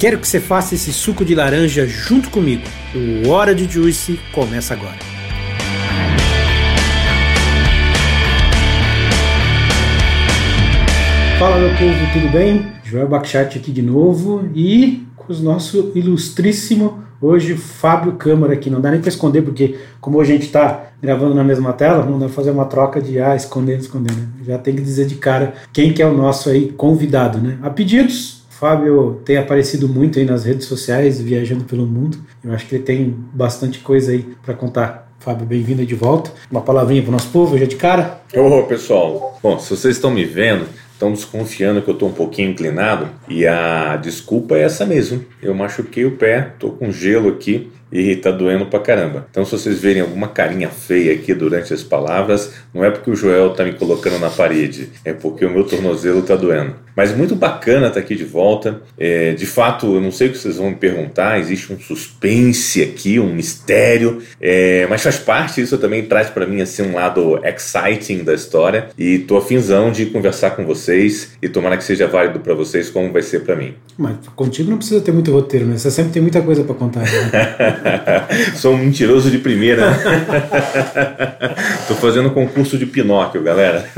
Quero que você faça esse suco de laranja junto comigo. O Hora de Juice começa agora. Fala meu povo, tudo bem? Joel Bakchat aqui de novo e com o nosso ilustríssimo hoje Fábio Câmara aqui. Não dá nem para esconder porque como a gente está gravando na mesma tela, vamos fazer uma troca de ah, escondendo, escondendo. Já tem que dizer de cara quem que é o nosso aí convidado, né? A pedidos Fábio tem aparecido muito aí nas redes sociais, viajando pelo mundo. Eu acho que ele tem bastante coisa aí para contar. Fábio, bem-vindo de volta. Uma palavrinha para o nosso povo, já de cara. Ô, pessoal. Bom, se vocês estão me vendo, estão desconfiando que eu estou um pouquinho inclinado e a desculpa é essa mesmo. Eu machuquei o pé, estou com gelo aqui e tá doendo pra caramba. Então, se vocês verem alguma carinha feia aqui durante as palavras, não é porque o Joel tá me colocando na parede, é porque o meu tornozelo tá doendo. Mas muito bacana estar tá aqui de volta. É, de fato, eu não sei o que vocês vão me perguntar, existe um suspense aqui, um mistério, é, mas faz parte, isso também traz para mim assim, um lado exciting da história. E tô afinzão de conversar com vocês e tomara que seja válido para vocês como vai ser para mim. Mas contigo não precisa ter muito roteiro, né? Você sempre tem muita coisa para contar. Né? Sou um mentiroso de primeira. Tô fazendo concurso de Pinóquio, galera.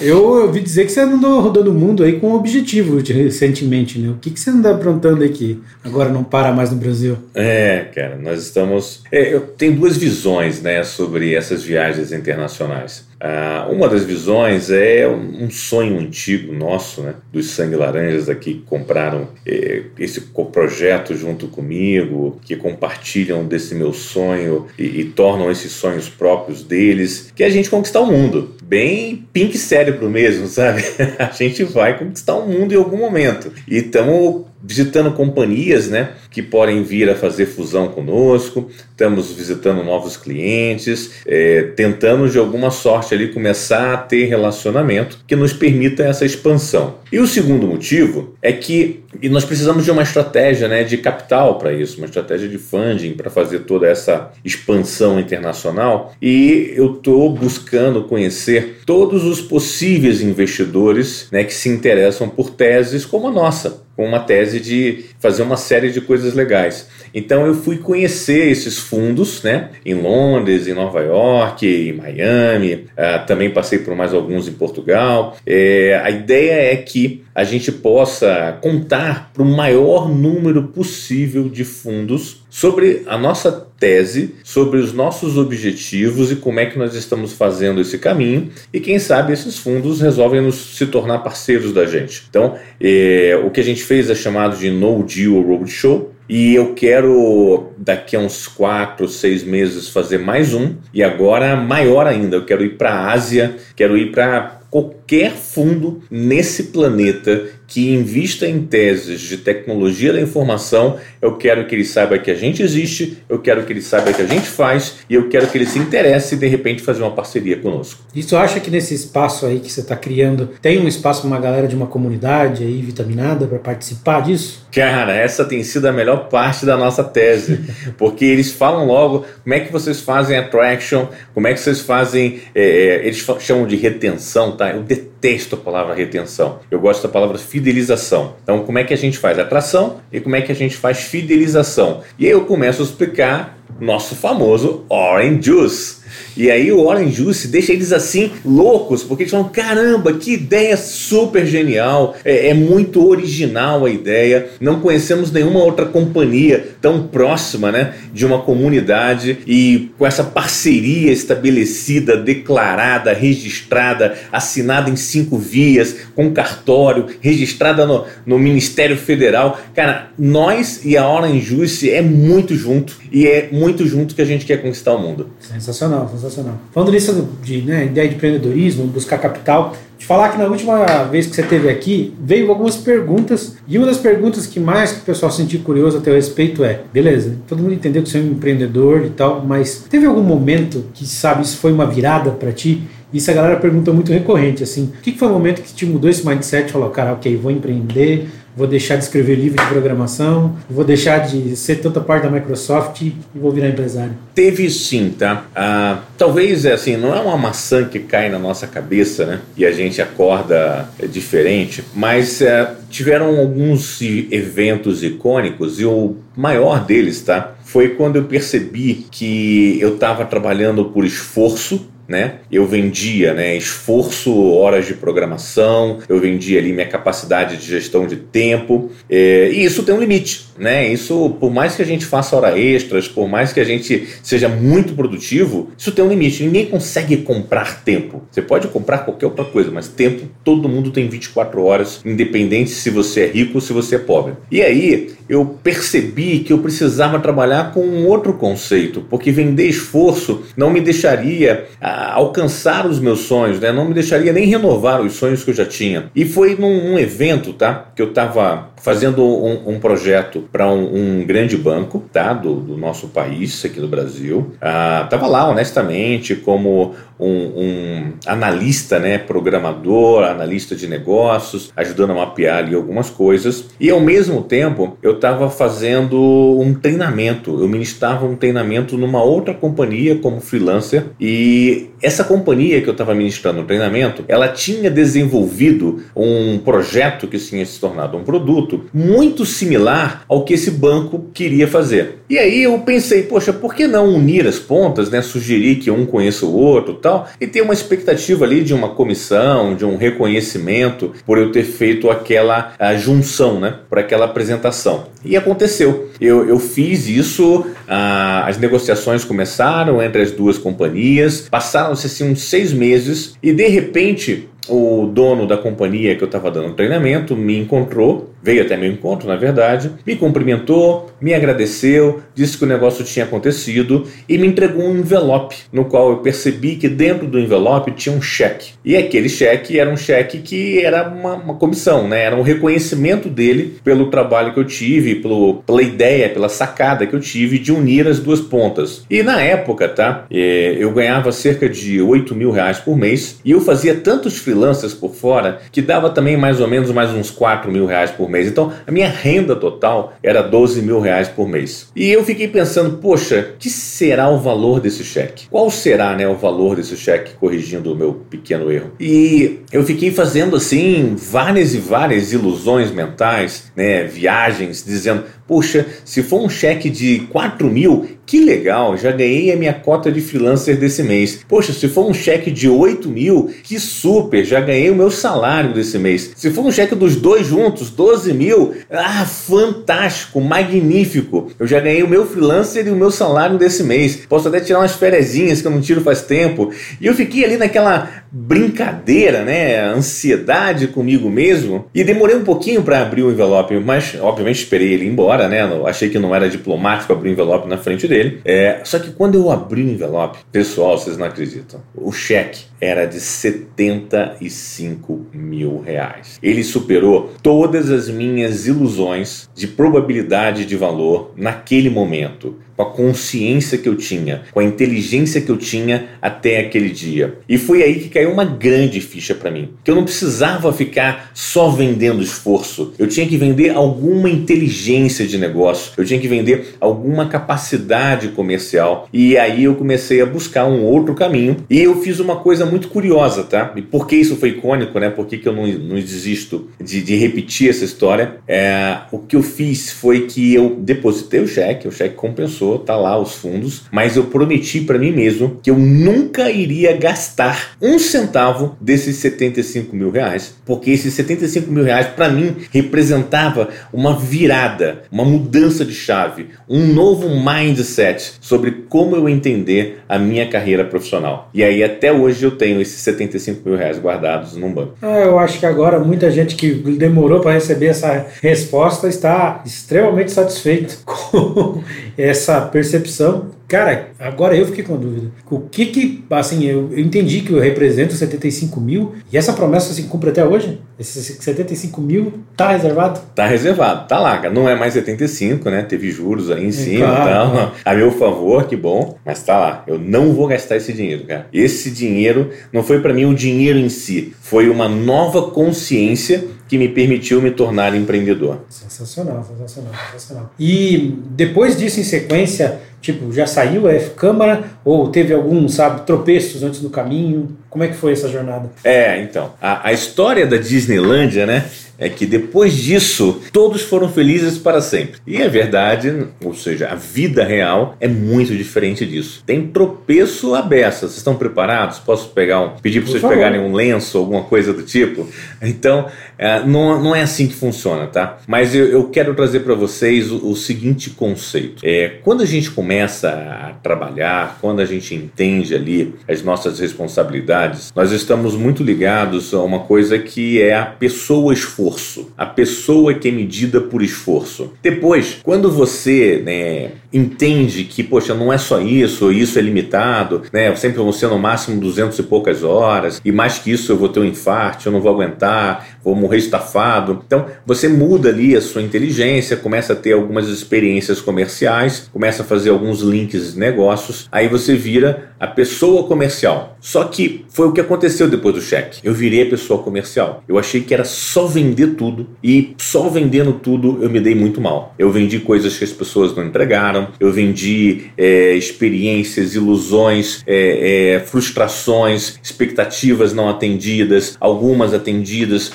eu ouvi dizer que você andou rodando o mundo aí com um objetivo recentemente, né? O que, que você anda aprontando aqui? Agora não para mais no Brasil. É, cara, nós estamos. É, eu tenho duas visões, né, sobre essas viagens internacionais. Ah, uma das visões é um sonho antigo nosso, né, dos Sangue Laranjas aqui que compraram eh, esse projeto junto comigo, que compartilham desse meu sonho e, e, tornam esses sonhos próprios deles, que é a gente conquistar o mundo. Bem pink cérebro mesmo, sabe? a gente vai conquistar o mundo em algum momento. E estamos visitando companhias né, que podem vir a fazer fusão conosco, estamos visitando novos clientes, é, tentando de alguma sorte ali começar a ter relacionamento que nos permita essa expansão. E o segundo motivo é que nós precisamos de uma estratégia né, de capital para isso, uma estratégia de funding para fazer toda essa expansão internacional. E eu estou buscando conhecer todos os possíveis investidores né, que se interessam por teses como a nossa com uma tese de fazer uma série de coisas legais. Então eu fui conhecer esses fundos, né, em Londres, em Nova York, em Miami, uh, também passei por mais alguns em Portugal. É, a ideia é que a gente possa contar para o maior número possível de fundos sobre a nossa tese, sobre os nossos objetivos e como é que nós estamos fazendo esse caminho e quem sabe esses fundos resolvem nos se tornar parceiros da gente. Então, é, o que a gente fez é chamado de No Deal Roadshow, e eu quero, daqui a uns quatro, seis meses, fazer mais um. E agora, maior ainda, eu quero ir para a Ásia, quero ir para qualquer fundo nesse planeta que invista em teses de tecnologia da informação, eu quero que ele saiba que a gente existe, eu quero que ele saiba que a gente faz e eu quero que ele se interesse e de repente fazer uma parceria conosco. E tu acha que nesse espaço aí que você está criando, tem um espaço para uma galera de uma comunidade aí vitaminada para participar disso? Cara, essa tem sido a melhor parte da nossa tese, porque eles falam logo como é que vocês fazem attraction, como é que vocês fazem, é, eles chamam de retenção, tá? Eu detesto a palavra retenção, eu gosto da palavra fidelização. Então, como é que a gente faz atração e como é que a gente faz fidelização? E aí eu começo a explicar nosso famoso Orange Juice. E aí o Orange Juice deixa eles assim loucos, porque eles falam: caramba, que ideia super genial, é, é, muito original a ideia. Não conhecemos nenhuma outra companhia tão próxima né, de uma comunidade e com essa parceria estabelecida, declarada, registrada, assinada em cinco vias, com cartório, registrada no, no Ministério Federal. Cara, nós e a Orange Juice é muito junto e é muito junto que a gente quer conquistar o mundo. Sensacional, sensacional. Falando nisso de né, ideia de empreendedorismo, buscar capital, te falar que na última vez que você esteve aqui, veio algumas perguntas, e uma das perguntas que mais que o pessoal sentiu curioso a teu respeito é: beleza, todo mundo entendeu que você é um empreendedor e tal, mas teve algum momento que, sabe, isso foi uma virada para ti? Isso a galera pergunta muito recorrente, assim. O que foi o momento que te mudou esse mindset? Falou, cara, ok, vou empreender, vou deixar de escrever livro de programação, vou deixar de ser tanta parte da Microsoft e vou virar empresário? Teve sim, tá? Ah, talvez, é assim, não é uma maçã que cai na nossa cabeça, né? E a gente acorda diferente, mas é, tiveram alguns eventos icônicos e o maior deles, tá? Foi quando eu percebi que eu estava trabalhando por esforço né? Eu vendia, né, esforço, horas de programação, eu vendia ali minha capacidade de gestão de tempo, é, e isso tem um limite, né? Isso, por mais que a gente faça hora extras, por mais que a gente seja muito produtivo, isso tem um limite. Ninguém consegue comprar tempo. Você pode comprar qualquer outra coisa, mas tempo todo mundo tem 24 horas, independente se você é rico ou se você é pobre. E aí eu percebi que eu precisava trabalhar com um outro conceito, porque vender esforço não me deixaria alcançar os meus sonhos, né? não me deixaria nem renovar os sonhos que eu já tinha. E foi num um evento tá? que eu estava fazendo um, um projeto para um, um, grande banco tá? do, do, nosso país, aqui no Brasil. Ah, lá, honestamente, como um, um, analista, né, programador, analista de negócios, ajudando a mapear ali algumas coisas. E ao mesmo tempo, eu estava fazendo um treinamento, eu ministrava um treinamento numa outra companhia como freelancer e essa companhia que eu estava ministrando o treinamento, ela tinha desenvolvido um projeto que tinha se tornado um produto muito similar ao que esse banco queria fazer. E aí eu pensei, poxa, por que não unir as pontas, né? Sugerir que um conheça o outro tal, e ter uma expectativa ali de uma comissão, de um reconhecimento por eu ter feito aquela junção, né? Por aquela apresentação. E aconteceu. Eu, eu fiz isso, as negociações começaram entre as duas companhias, passaram-se assim uns seis meses, e de repente o dono da companhia que eu estava dando treinamento me encontrou veio até meu encontro, na verdade, me cumprimentou, me agradeceu, disse que o negócio tinha acontecido e me entregou um envelope, no qual eu percebi que dentro do envelope tinha um cheque. E aquele cheque era um cheque que era uma, uma comissão, né? Era um reconhecimento dele pelo trabalho que eu tive, pelo, pela ideia, pela sacada que eu tive de unir as duas pontas. E na época, tá? É, eu ganhava cerca de 8 mil reais por mês e eu fazia tantos freelancers por fora que dava também mais ou menos mais uns 4 mil reais por mês mês. Então, a minha renda total era 12 mil reais por mês. E eu fiquei pensando, poxa, que será o valor desse cheque? Qual será né, o valor desse cheque, corrigindo o meu pequeno erro? E eu fiquei fazendo assim várias e várias ilusões mentais, né, viagens, dizendo, Puxa, se for um cheque de 4 mil, que legal, já ganhei a minha cota de freelancer desse mês. Poxa, se for um cheque de 8 mil, que super, já ganhei o meu salário desse mês. Se for um cheque dos dois juntos, 12 mil, ah, fantástico, magnífico. Eu já ganhei o meu freelancer e o meu salário desse mês. Posso até tirar umas ferezinhas que eu não tiro faz tempo. E eu fiquei ali naquela brincadeira, né, ansiedade comigo mesmo. E demorei um pouquinho para abrir o envelope, mas obviamente esperei ele ir embora né? Eu achei que não era diplomático abrir o envelope na frente dele. É, só que quando eu abri o envelope, pessoal, vocês não acreditam. O cheque era de 75 mil reais. Ele superou todas as minhas ilusões de probabilidade de valor naquele momento com a consciência que eu tinha, com a inteligência que eu tinha até aquele dia. E foi aí que caiu uma grande ficha para mim, que eu não precisava ficar só vendendo esforço. Eu tinha que vender alguma inteligência de negócio, eu tinha que vender alguma capacidade comercial. E aí eu comecei a buscar um outro caminho e eu fiz uma coisa muito curiosa, tá? E por que isso foi icônico, né? Por que, que eu não, não desisto de, de repetir essa história? É, o que eu fiz foi que eu depositei o cheque, o cheque compensou passou, tá lá os fundos, mas eu prometi para mim mesmo que eu nunca iria gastar um centavo desses 75 mil reais, porque esses 75 mil reais para mim representava uma virada, uma mudança de chave, um novo mindset sobre como eu entender a minha carreira profissional. E aí até hoje eu tenho esses 75 mil reais guardados num banco. Ah, eu acho que agora muita gente que demorou para receber essa resposta está extremamente satisfeito com essa percepção Cara, agora eu fiquei com dúvida. O que que, assim, eu, eu entendi que eu represento 75 mil e essa promessa se cumpre até hoje? Esses 75 mil tá reservado? Tá reservado, tá lá, cara. Não é mais 75, né? Teve juros aí em é, cima e tal. A meu favor, que bom, mas tá lá. Eu não vou gastar esse dinheiro, cara. Esse dinheiro não foi para mim o dinheiro em si, foi uma nova consciência que me permitiu me tornar empreendedor. Sensacional, sensacional, sensacional. E depois disso, em sequência, tipo, já saiu a F-Câmara ou teve algum, sabe, tropeços antes do caminho? Como é que foi essa jornada? É, então, a, a história da Disneylândia, né? é que depois disso todos foram felizes para sempre. E é verdade, ou seja, a vida real é muito diferente disso. Tem tropeço à beça. Vocês estão preparados? Posso pegar um, pedir para vocês favor. pegarem um lenço, alguma coisa do tipo? Então, é, não, não é assim que funciona, tá? Mas eu, eu quero trazer para vocês o, o, seguinte conceito. É, quando a gente começa a trabalhar, quando a gente entende ali as nossas responsabilidades, nós estamos muito ligados a uma coisa que é a pessoa esforçada esforço. A pessoa que é medida por esforço. Depois, quando você né, entende que, poxa, não é só isso, isso é limitado, né? Eu sempre vou ser no máximo 200 e poucas horas, e mais que isso eu vou ter um infarto, eu não vou aguentar, vou morrer estafado. Então, você muda ali a sua inteligência, começa a ter algumas experiências comerciais, começa a fazer alguns links de negócios, aí você vira a pessoa comercial. Só que foi o que aconteceu depois do cheque. Eu virei a pessoa comercial. Eu achei que era só vender tudo e só vendendo tudo eu me dei muito mal. Eu vendi coisas que as pessoas não entregaram, eu vendi é, experiências, ilusões, é, é, frustrações, expectativas não atendidas, algumas atendidas.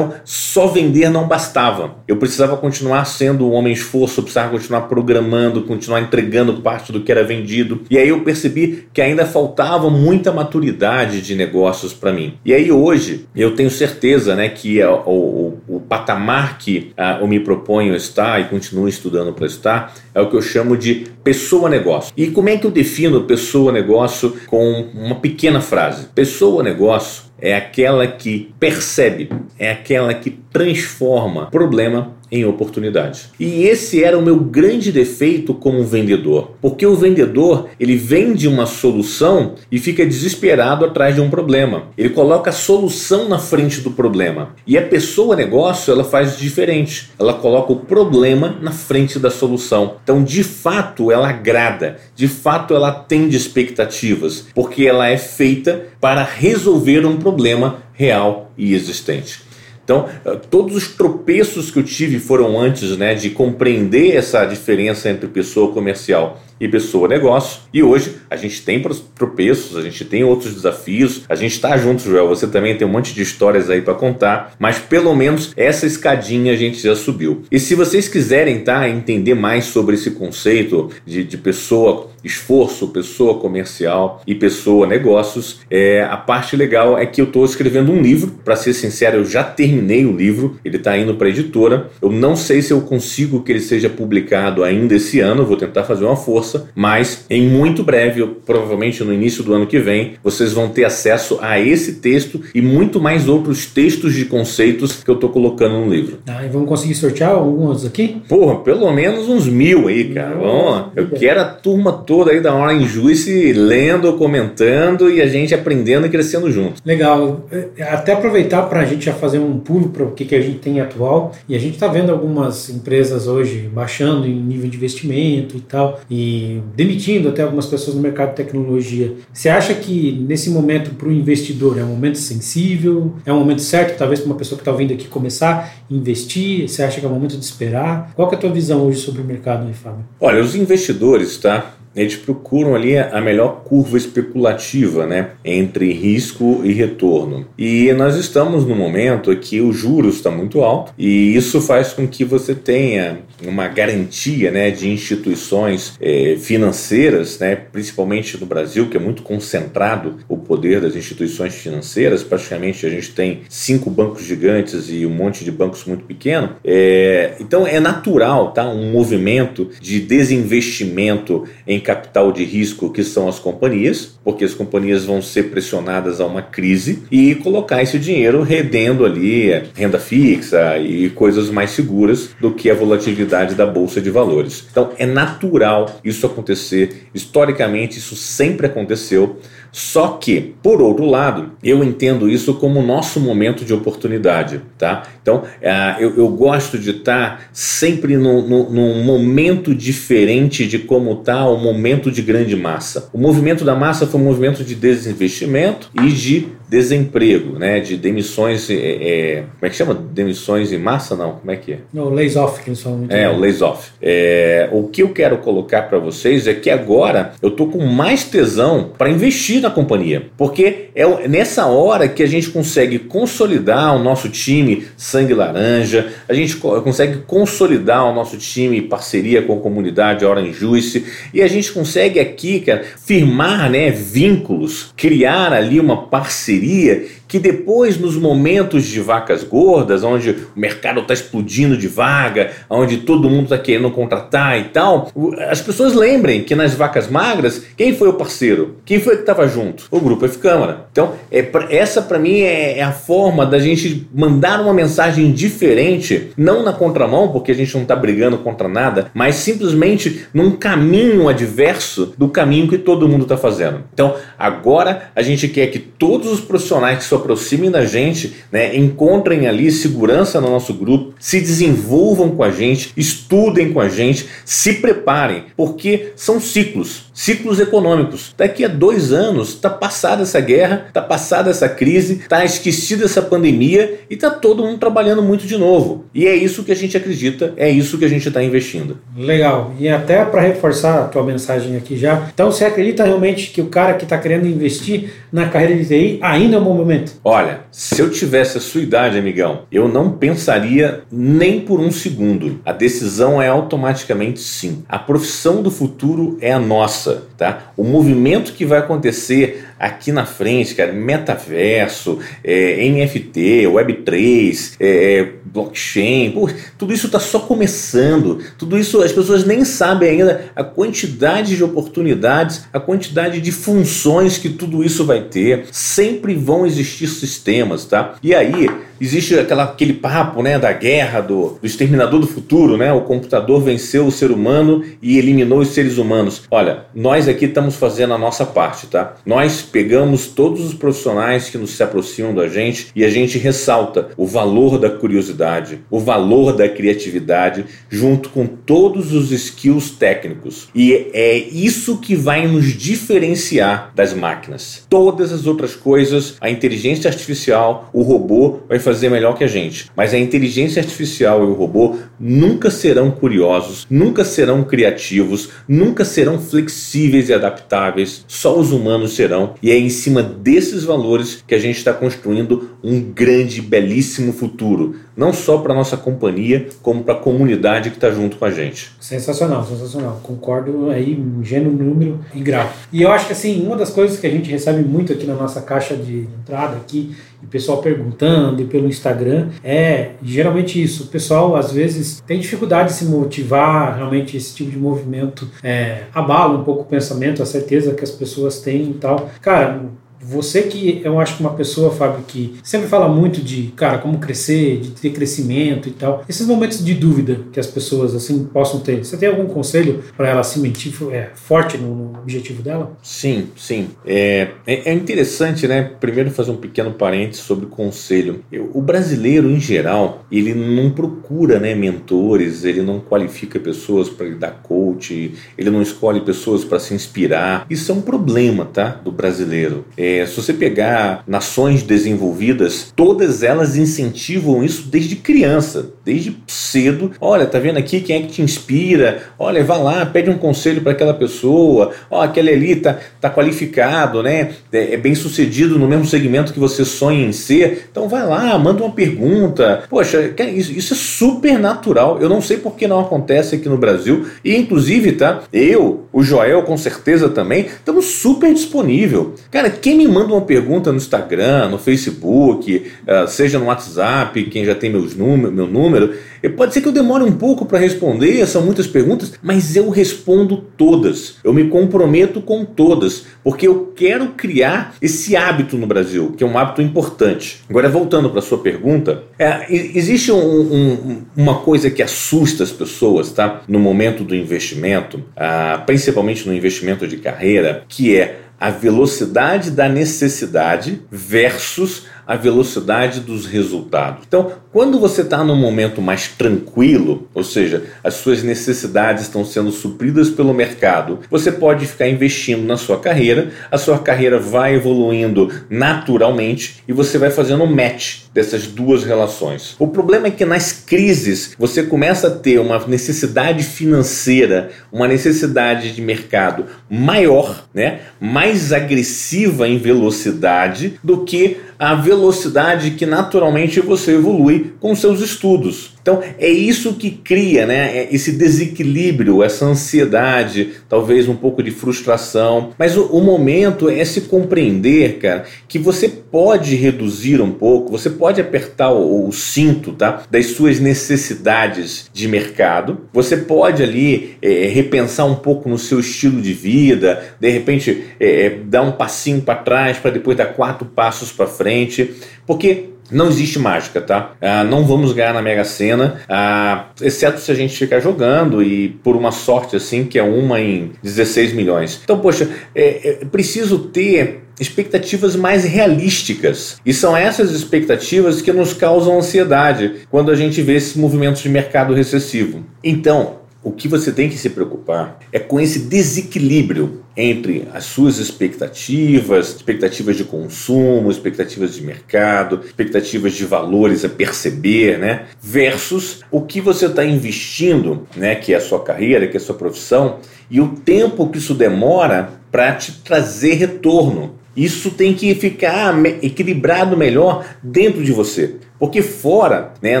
Só vender não bastava. Eu precisava continuar sendo um homem esforço, eu precisava continuar programando, continuar entregando parte do que era vendido. E aí eu percebi que ainda faltava muita maturidade de negócios para mim. E aí hoje eu tenho certeza né, que é o, o, o patamar que ah, eu me proponho estar e continuo estudando para estar é o que eu chamo de pessoa-negócio. E como é que eu defino pessoa-negócio com uma pequena frase? Pessoa-negócio é aquela que percebe, é aquela que transforma problema em oportunidade. E esse era o meu grande defeito como vendedor, porque o vendedor ele vende uma solução e fica desesperado atrás de um problema. Ele coloca a solução na frente do problema. E a pessoa negócio ela faz diferente. Ela coloca o problema na frente da solução. Então, de fato, ela agrada. De fato, ela atende expectativas, porque ela é feita para resolver um problema real e existente. Então, eh, todos os tropeços que eu tive foram antes né, de compreender essa diferença entre pessoa comercial e pessoa negócio. E hoje a gente tem tropeços, a gente tem outros desafios, a gente está junto, Joel. Você também tem um monte de histórias aí para contar, mas pelo menos essa escadinha a gente já subiu. E se vocês quiserem tá, entender mais sobre esse conceito de, de pessoa esforço, pessoa comercial e pessoa negócios, é, a parte legal é que eu estou escrevendo um livro. Para ser sincero, eu já terminei o livro, ele está indo para a editora. Eu não sei se eu consigo que ele seja publicado ainda esse ano, vou tentar fazer uma força mas em muito breve, provavelmente no início do ano que vem, vocês vão ter acesso a esse texto e muito mais outros textos de conceitos que eu estou colocando no livro. Ah, e vamos conseguir sortear alguns aqui? Porra, pelo menos uns mil aí, cara. Vamos, eu quero a turma toda aí da Orange Juice lendo, comentando e a gente aprendendo e crescendo junto. Legal. É, até aproveitar para a gente já fazer um pulo para o que, que a gente tem atual. E a gente está vendo algumas empresas hoje baixando em nível de investimento e tal. E demitindo até algumas pessoas no mercado de tecnologia. Você acha que nesse momento para o investidor é um momento sensível? É um momento certo, talvez para uma pessoa que está vindo aqui começar a investir? Você acha que é o momento de esperar? Qual é a tua visão hoje sobre o mercado, aí, Fábio? Olha, os investidores, tá? Eles procuram ali a melhor curva especulativa né, entre risco e retorno. E nós estamos no momento que o juros está muito alto e isso faz com que você tenha uma garantia né, de instituições é, financeiras, né, principalmente no Brasil, que é muito concentrado o poder das instituições financeiras. Praticamente a gente tem cinco bancos gigantes e um monte de bancos muito pequenos. É, então é natural tá, um movimento de desinvestimento em capital de risco, que são as companhias, porque as companhias vão ser pressionadas a uma crise e colocar esse dinheiro redendo ali renda fixa e coisas mais seguras do que a volatilidade da bolsa de valores. Então é natural isso acontecer, historicamente isso sempre aconteceu. Só que, por outro lado, eu entendo isso como nosso momento de oportunidade, tá? Então, uh, eu, eu, gosto de estar sempre no, no, num momento diferente de como está o momento de grande massa. O movimento da massa foi um movimento de desinvestimento e de desemprego, né, de demissões, é, é, como é que chama? Demissões em massa, não? Como é que é? O lays off, que eles falam. É, o lays off. É, o que eu quero colocar para vocês é que agora eu tô com mais tesão para investir na companhia, porque é nessa hora que a gente consegue consolidar o nosso time sangue laranja, a gente consegue consolidar o nosso time parceria com a comunidade Orange Juice e a gente consegue aqui, cara, firmar, né, vínculos, criar ali uma parceria parceria que depois, nos momentos de vacas gordas, onde o mercado está explodindo de vaga, onde todo mundo está querendo contratar e tal, as pessoas lembrem que nas vacas magras, quem foi o parceiro? Quem foi que estava junto? O Grupo F Câmara. Então, é, essa para mim é, é, a forma da gente mandar uma mensagem diferente, não na contramão, porque a gente não está brigando contra nada, mas simplesmente num caminho adverso do caminho que todo mundo está fazendo. Então, agora a gente quer que todos os profissionais que se aproximem da gente, né, encontrem ali segurança no nosso grupo, se desenvolvam com a gente, estudem com a gente, se preparem, porque são ciclos, ciclos econômicos. Daqui a dois anos está passada essa guerra, está passada essa crise, está esquecida essa pandemia e está todo mundo trabalhando muito de novo. E é isso que a gente acredita, é isso que a gente está investindo. Legal. E até para reforçar a tua mensagem aqui já, então você acredita realmente que o cara que está querendo investir na carreira de TI ainda é um bom momento? Olha, se eu tivesse a sua idade, amigão, eu não pensaria nem por um segundo. A decisão é automaticamente sim. A profissão do futuro é a nossa, tá? O movimento que vai acontecer aqui na frente, cara, metaverso, é, NFT, Web3, é, é, blockchain, pô, tudo isso está só começando. Tudo isso as pessoas nem sabem ainda a quantidade de oportunidades, a quantidade de funções que tudo isso vai ter. Sempre vão existir sistemas, tá? E aí existe aquela, aquele papo né, da guerra do, do exterminador do futuro, né? O computador venceu o ser humano e eliminou os seres humanos. Olha, nós aqui estamos fazendo a nossa parte, tá? Nós pegamos todos os profissionais que nos se aproximam da gente e a gente ressalta o valor da curiosidade, o valor da criatividade, junto com todos os skills técnicos. E é isso que vai nos diferenciar das máquinas. Todas as outras coisas, a inteligência artificial, o robô vai fazer melhor que a gente. Mas a inteligência artificial e o robô nunca serão curiosos, nunca serão criativos, nunca serão flexíveis e adaptáveis. Só os humanos serão. E é em cima desses valores que a gente está construindo um grande, belíssimo futuro, não só para nossa companhia, como para a comunidade que está junto com a gente. Sensacional, sensacional. Concordo aí em gênero, número e grau. E eu acho que assim, uma das coisas que a gente recebe muito aqui na nossa caixa de entrada aqui, e pessoal perguntando e pelo Instagram, é geralmente isso. O pessoal às vezes tem dificuldade de se motivar, realmente esse tipo de movimento é, abala um pouco o pensamento, a certeza que as pessoas têm e tal. Cara, você que eu acho que uma pessoa, Fábio, que sempre fala muito de, cara, como crescer, de ter crescimento e tal. Esses momentos de dúvida que as pessoas assim possam ter. Você tem algum conselho para ela se mentir é, forte no, no, objetivo dela? Sim, sim. É, é, é, interessante, né? Primeiro fazer um pequeno parênteses sobre conselho. Eu, o brasileiro, em geral, ele não procura né, mentores, ele não qualifica pessoas para dar coach, ele não escolhe pessoas para se inspirar. Isso é um problema, tá? Do brasileiro. É, é, se você pegar nações desenvolvidas, todas elas incentivam isso desde criança, desde cedo. Olha, tá vendo aqui quem é que te inspira? Olha, vá lá, pede um conselho para aquela pessoa. Ó, aquele ali tá, tá qualificado, né? É, é, bem sucedido no mesmo segmento que você sonha em ser. Então vai lá, manda uma pergunta. Poxa, isso, isso é super natural. Eu não sei por que não acontece aqui no Brasil. E inclusive, tá? Eu, o Joel, com certeza também, estamos super disponível. Cara, quem me manda uma pergunta no Instagram, no Facebook, uh, seja no WhatsApp, quem já tem meus número, meu número, pode ser que eu demore um pouco para responder, são muitas perguntas, mas eu respondo todas. Eu me comprometo com todas, porque eu quero criar esse hábito no Brasil, que é um hábito importante. Agora, voltando para a sua pergunta, é, existe um, um, uma coisa que assusta as pessoas tá? no momento do investimento, ah, principalmente no investimento de carreira, que é a velocidade da necessidade versus a velocidade dos resultados. Então, quando você está num momento mais tranquilo, ou seja, as suas necessidades estão sendo supridas pelo mercado, você pode ficar investindo na sua carreira, a sua carreira vai evoluindo naturalmente e você vai fazendo um match dessas duas relações. O problema é que nas crises você começa a ter uma necessidade financeira, uma necessidade de mercado maior, né, mais agressiva em velocidade do que a velocidade que naturalmente você evolui com seus estudos. Então é isso que cria né, é esse desequilíbrio, essa ansiedade, talvez um pouco de frustração. Mas o, o, momento é se compreender, cara, que você pode reduzir um pouco, você pode apertar o, o cinto tá, das suas necessidades de mercado, você pode ali é, repensar um pouco no seu estilo de vida, de repente é, é dar um passinho para trás para depois dar quatro passos para frente, porque não existe mágica, tá? Ah, não vamos ganhar na Mega Sena, ah, exceto se a gente ficar jogando e por uma sorte assim, que é uma em 16 milhões. Então, poxa, é, é preciso ter expectativas mais realísticas. E são essas expectativas que nos causam ansiedade quando a gente vê esses movimentos de mercado recessivo. Então, o que você tem que se preocupar é com esse desequilíbrio entre as suas expectativas, expectativas de consumo, expectativas de mercado, expectativas de valores a perceber, né? Versus o que você está investindo, né? Que é a sua carreira, que é a sua profissão, e o tempo que isso demora para te trazer retorno. Isso tem que ficar equilibrado melhor dentro de você. Porque fora, né,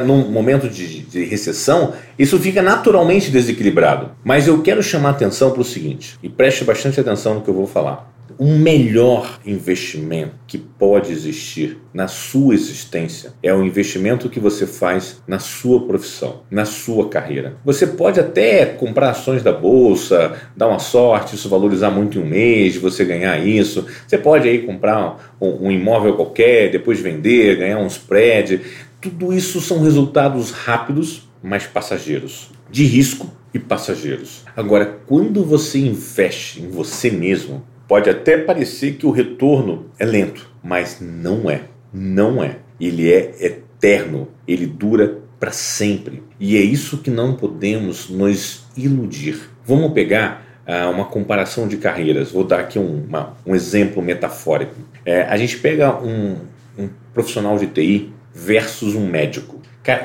num momento de, de recessão, isso fica naturalmente desequilibrado. Mas eu quero chamar atenção para o seguinte, e preste bastante atenção no que eu vou falar. O melhor investimento que pode existir na sua existência é o investimento que você faz na sua profissão, na sua carreira. Você pode até comprar ações da bolsa, dar uma sorte, isso valorizar muito em um mês, você ganhar isso. Você pode aí comprar um, um imóvel qualquer, depois vender, ganhar um spread. Tudo isso são resultados rápidos, mas passageiros, de risco e passageiros. Agora, quando você investe em você mesmo, Pode até parecer que o retorno é lento, mas não é. Não é. Ele é eterno, ele dura para sempre. E é isso que não podemos nos iludir. Vamos pegar ah, uma comparação de carreiras. Vou dar aqui um, uma, um exemplo metafórico. É, a gente pega um, um profissional de TI versus um médico.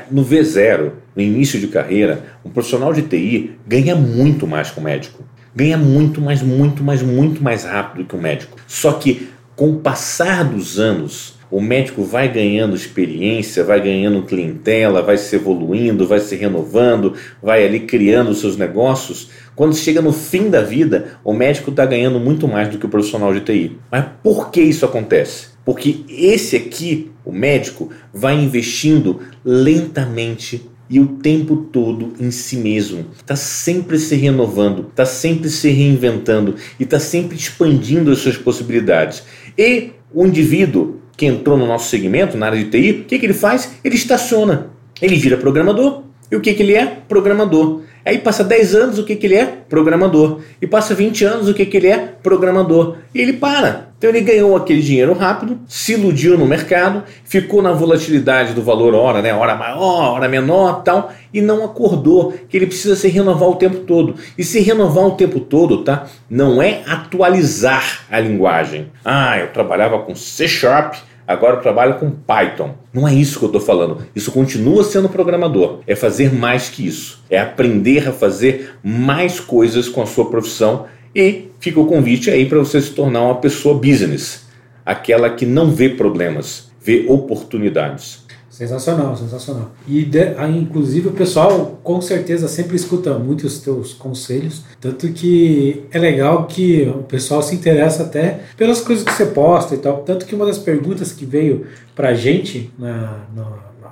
No V0, no início de carreira, um profissional de TI ganha muito mais que o médico ganha muito mais, muito mais, muito mais rápido que o médico. Só que com o passar dos anos, o médico vai ganhando experiência, vai ganhando clientela, vai se evoluindo, vai se renovando, vai ali criando os seus negócios. Quando chega no fim da vida, o médico está ganhando muito mais do que o profissional de TI. Mas por que isso acontece? Porque esse aqui, o médico, vai investindo lentamente e o tempo todo em si mesmo. Está sempre se renovando, está sempre se reinventando e está sempre expandindo as suas possibilidades. E o indivíduo que entrou no nosso segmento, na área de TI, o que, que ele faz? Ele estaciona. Ele vira programador. E o que, que ele é? Programador. Aí passa 10 anos, o que, que ele é? Programador. E passa 20 anos, o que, que ele é? Programador. E ele para. Então ele ganhou aquele dinheiro rápido, se iludiu no mercado, ficou na volatilidade do valor hora, né? Hora maior, hora menor, tal, e não acordou que ele precisa se renovar o tempo todo. E se renovar o tempo todo, tá? Não é atualizar a linguagem. Ah, eu trabalhava com C Sharp, agora eu trabalho com Python. Não é isso que eu estou falando. Isso continua sendo programador. É fazer mais que isso. É aprender a fazer mais coisas com a sua profissão e fica o convite aí para você se tornar uma pessoa business, aquela que não vê problemas, vê oportunidades. Sensacional, sensacional. E de, inclusive o pessoal com certeza sempre escuta muito os teus conselhos, tanto que é legal que o pessoal se interessa até pelas coisas que você posta e tal. Tanto que uma das perguntas que veio pra gente na, na,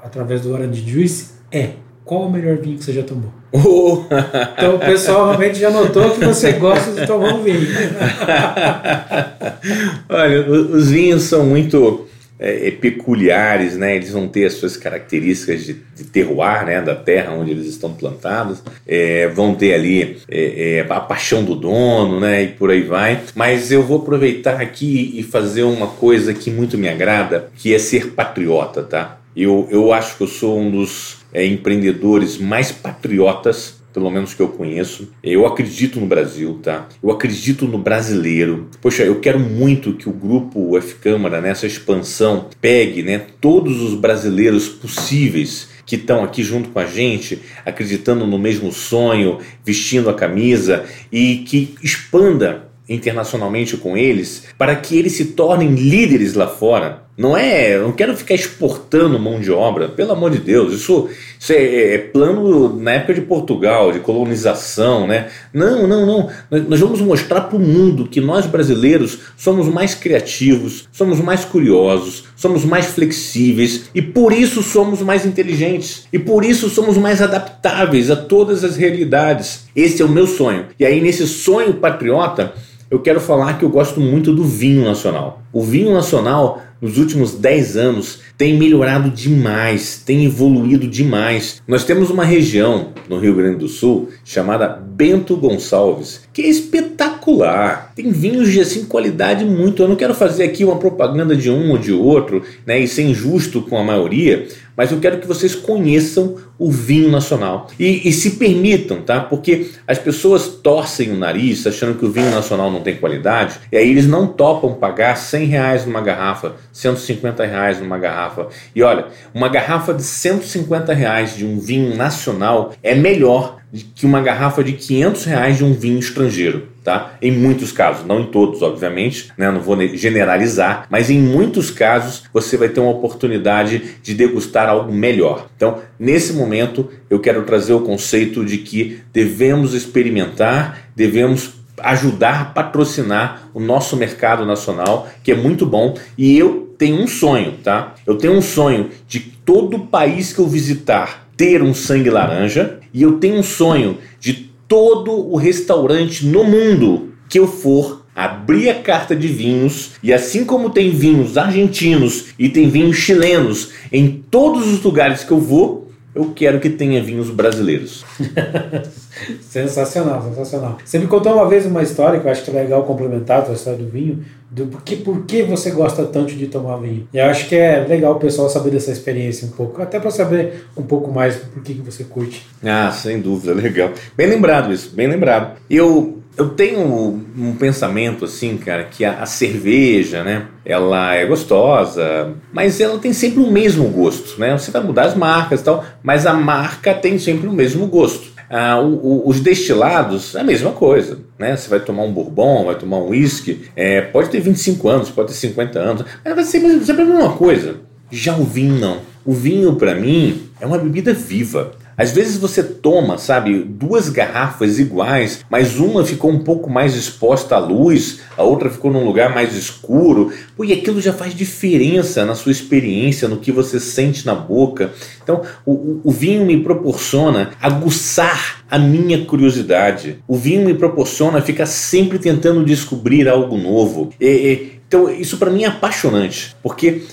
através do Orange Juice é qual o melhor vinho que você já tomou? Oh. Então o pessoal realmente já notou que você gosta de tomar um vinho. Olha, os vinhos são muito é, é, peculiares, né? Eles vão ter as suas características de, de terroir, né? Da terra onde eles estão plantados, é, vão ter ali é, é, a paixão do dono, né? E por aí vai. Mas eu vou aproveitar aqui e fazer uma coisa que muito me agrada, que é ser patriota, tá? Eu, eu acho que eu sou um dos é, empreendedores mais patriotas pelo menos que eu conheço. Eu acredito no Brasil, tá? Eu acredito no brasileiro. Poxa, eu quero muito que o grupo F Câmara, nessa expansão, pegue né, todos os brasileiros possíveis que estão aqui junto com a gente, acreditando no mesmo sonho, vestindo a camisa e que expanda internacionalmente com eles para que eles se tornem líderes lá fora não é, não quero ficar exportando mão de obra, pelo amor de Deus. Isso, isso é, é, plano na época de Portugal, de colonização, né? Não, não, não. Nós vamos mostrar para o mundo que nós brasileiros somos mais criativos, somos mais curiosos, somos mais flexíveis e por isso somos mais inteligentes e por isso somos mais adaptáveis a todas as realidades. Esse é o meu sonho. E aí nesse sonho patriota eu quero falar que eu gosto muito do vinho nacional. O vinho nacional nos últimos 10 anos tem melhorado demais, tem evoluído demais. Nós temos uma região no Rio Grande do Sul chamada Bento Gonçalves, que é espetacular. Tem vinhos de assim qualidade muito. Eu não quero fazer aqui uma propaganda de um ou de outro, né, e ser injusto com a maioria, mas eu quero que vocês conheçam o vinho nacional e, e, se permitam, tá? Porque as pessoas torcem o nariz achando que o vinho nacional não tem qualidade e aí eles não topam pagar 100 reais numa garrafa, 150 reais numa garrafa. E olha, uma garrafa de 150 reais de um vinho nacional é melhor que uma garrafa de 500 reais de um vinho estrangeiro, tá? Em muitos casos, não em todos, obviamente, né? Não vou generalizar, mas em muitos casos você vai ter uma oportunidade de degustar algo melhor. Então, nesse momento, eu quero trazer o conceito de que devemos experimentar, devemos ajudar a patrocinar o nosso mercado nacional, que é muito bom, e eu tenho um sonho, tá? Eu tenho um sonho de todo país que eu visitar ter um sangue laranja e eu tenho um sonho de todo o restaurante no mundo que eu for abrir a carta de vinhos e assim como tem vinhos argentinos e tem vinhos chilenos em todos os lugares que eu vou, eu quero que tenha vinhos brasileiros. sensacional, sensacional. Você me contou uma vez uma história que eu acho que é legal complementar a história do vinho, do porquê, por que você gosta tanto de tomar vinho. E eu acho que é legal o pessoal saber dessa experiência um pouco, até para saber um pouco mais por que, que você curte. Ah, sem dúvida, legal. Bem lembrado isso, bem lembrado. Eu eu tenho um pensamento assim, cara, que a, a, cerveja, né, ela é gostosa, mas ela tem sempre o mesmo gosto, né? Você vai mudar as marcas e tal, mas a marca tem sempre o mesmo gosto. Ah, o, o, os destilados, a mesma coisa. Né? Você vai tomar um bourbon, vai tomar um whisky, é, pode ter 25 anos, pode ter 50 anos, mas vai ser sempre a mesma coisa. Já o vinho não. O vinho, para mim, é uma bebida viva. Às vezes você toma, sabe, duas garrafas iguais, mas uma ficou um pouco mais exposta à luz, a outra ficou num lugar mais escuro, Pô, e aquilo já faz diferença na sua experiência, no que você sente na boca. Então, o, o vinho me proporciona aguçar a minha curiosidade. O vinho me proporciona ficar sempre tentando descobrir algo novo. Então, isso para mim é apaixonante, porque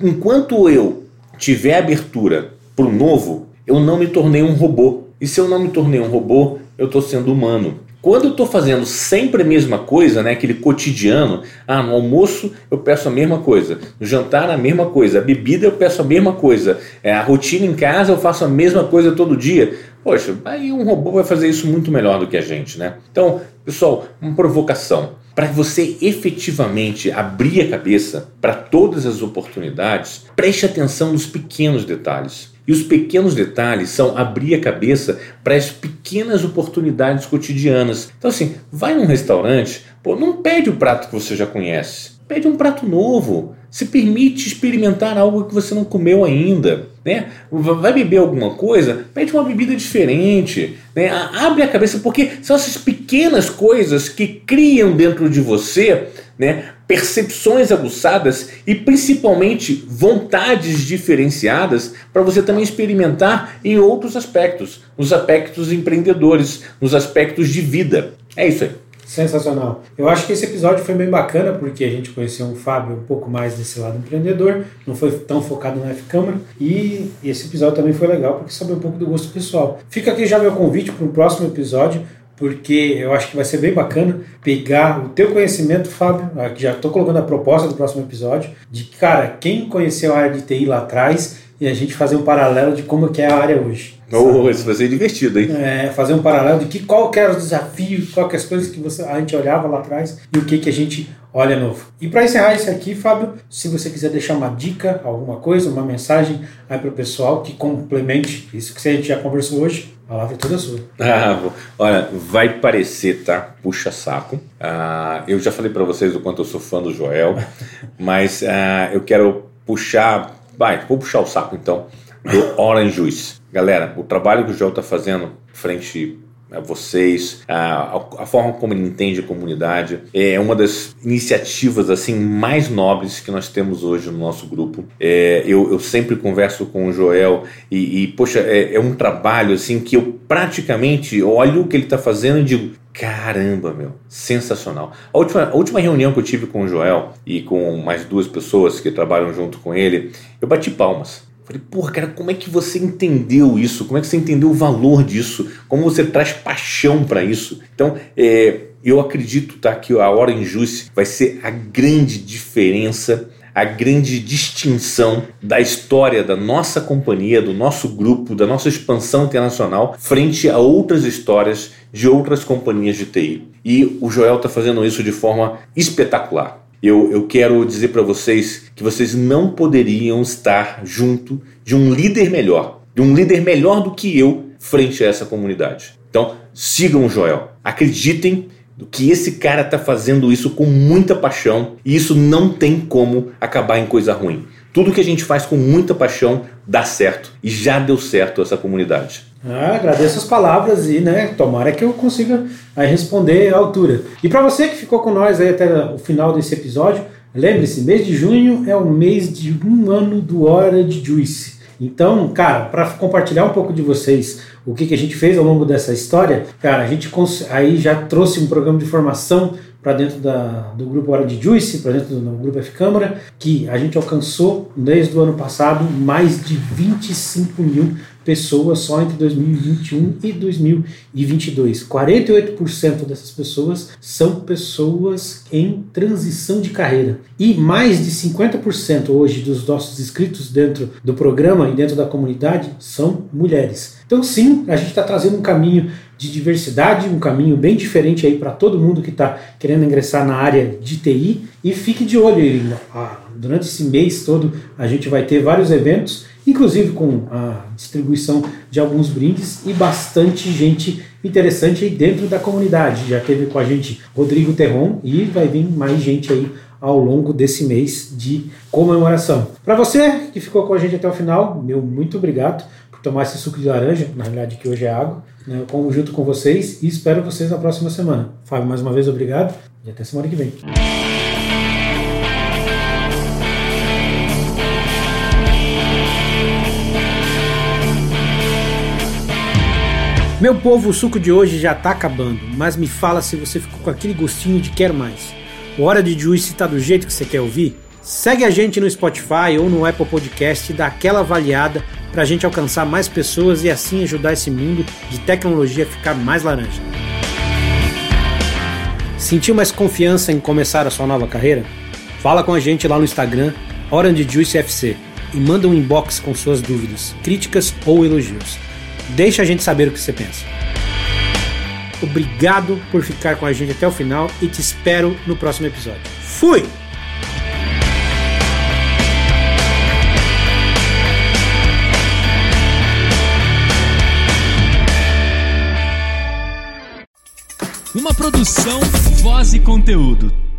enquanto eu tiver abertura para o novo, eu não me tornei um robô. E se eu não me tornei um robô, eu estou sendo humano. Quando eu estou fazendo sempre a mesma coisa, né, aquele cotidiano, ah, no almoço eu peço a mesma coisa, no jantar a mesma coisa, a bebida eu peço a mesma coisa, é, a rotina em casa eu faço a mesma coisa todo dia. Poxa, aí um robô vai fazer isso muito melhor do que a gente, né? Então, pessoal, uma provocação. Para você efetivamente abrir a cabeça para todas as oportunidades, preste atenção nos pequenos detalhes. E os pequenos detalhes são abrir a cabeça para as pequenas oportunidades cotidianas. Então, assim, vai num restaurante, pô, não pede o prato que você já conhece, pede um prato novo. Se permite experimentar algo que você não comeu ainda. Né? Vai beber alguma coisa? Pede uma bebida diferente. Né? Abre a cabeça, porque são essas pequenas coisas que criam dentro de você né, percepções aguçadas e principalmente vontades diferenciadas para você também experimentar em outros aspectos, nos aspectos empreendedores, nos aspectos de vida. É isso aí. Sensacional. Eu acho que esse episódio foi bem bacana porque a gente conheceu o Fábio um pouco mais desse lado empreendedor, não foi tão focado na F-Câmara e esse episódio também foi legal porque sabe um pouco do gosto pessoal. Fica aqui já meu convite para um próximo episódio porque eu acho que vai ser bem bacana pegar o teu conhecimento, Fábio, já estou colocando a proposta do próximo episódio, de cara, quem conheceu a área de TI lá atrás e a gente fazer um paralelo de como que é a área hoje. Oh, isso vai ser divertido, hein? É, fazer um paralelo de que qual que eram os desafios, qual que as coisas que você, a gente olhava lá atrás e o que, que a gente olha novo. E para encerrar isso aqui, Fábio, se você quiser deixar uma dica, alguma coisa, uma mensagem aí para o pessoal que complemente isso que a gente já conversou hoje, a palavra é toda sua. Ah, olha, vai parecer, tá? Puxa saco. Ah, eu já falei para vocês o quanto eu sou fã do Joel, mas ah, eu quero puxar. Vai, vou puxar o saco então do Orange Juice. Galera, o trabalho que o Joel está fazendo frente a vocês, a, a, forma como ele entende a comunidade. É uma das iniciativas assim mais nobres que nós temos hoje no nosso grupo. É, eu, eu, sempre converso com o Joel e, e poxa, é, é, um trabalho assim que eu praticamente olho o que ele está fazendo e digo. Caramba, meu, sensacional. A última, a última reunião que eu tive com o Joel e com mais duas pessoas que trabalham junto com ele, eu bati palmas Falei, porra, cara, como é que você entendeu isso? Como é que você entendeu o valor disso? Como você traz paixão para isso? Então, é, eu acredito tá, que a Orange Juice vai ser a grande diferença, a grande distinção da história da nossa companhia, do nosso grupo, da nossa expansão internacional, frente a outras histórias de outras companhias de TI. E o Joel está fazendo isso de forma espetacular eu, eu quero dizer para vocês que vocês não poderiam estar junto de um líder melhor, de um líder melhor do que eu frente a essa comunidade. Então, sigam o Joel, acreditem que esse cara está fazendo isso com muita paixão e isso não tem como acabar em coisa ruim. Tudo que a gente faz com muita paixão dá certo e já deu certo essa comunidade. Ah, agradeço as palavras e, né, tomara que eu consiga responder à altura. E para você que ficou com nós aí até o final desse episódio, lembre-se, mês de junho é o mês de um ano do Hora de Juice. Então, cara, para compartilhar um pouco de vocês o que, que a gente fez ao longo dessa história, cara, a gente aí já trouxe um programa de formação para dentro da, do grupo Hora de Juice, para dentro do grupo F Câmara, que a gente alcançou desde o ano passado mais de 25 mil pessoas só entre 2021 e 2022. 48% dessas pessoas são pessoas em transição de carreira. E mais de 50% hoje dos nossos inscritos dentro do programa e dentro da comunidade são mulheres. Então, sim, a gente está trazendo um caminho de diversidade, um caminho bem diferente aí para todo mundo que está querendo ingressar na área de TI. E fique de olho. Ah, durante esse mês todo, a gente vai ter vários eventos inclusive com a distribuição de alguns brindes e bastante gente interessante aí dentro da comunidade. Já teve com a gente Rodrigo Terron e vai vir mais gente aí ao longo desse mês de comemoração. Para você que ficou com a gente até o final, meu muito obrigado por tomar esse suco de laranja, na realidade que hoje é água, né, como junto com vocês e espero vocês na próxima semana. Fábio, mais uma vez obrigado e até semana que vem. Meu povo, o suco de hoje já tá acabando, mas me fala se você ficou com aquele gostinho de quer mais. O Hora de Juice tá do jeito que você quer ouvir? Segue a gente no Spotify ou no Apple Podcast e dá aquela avaliada pra gente alcançar mais pessoas e assim ajudar esse mundo de tecnologia a ficar mais laranja. Sentiu mais confiança em começar a sua nova carreira? Fala com a gente lá no Instagram, Orange Juice FC, e manda um inbox com suas dúvidas, críticas ou elogios. Deixa a gente saber o que você pensa. Obrigado por ficar com a gente até o final e te espero no próximo episódio. Fui! Uma produção, voz e conteúdo.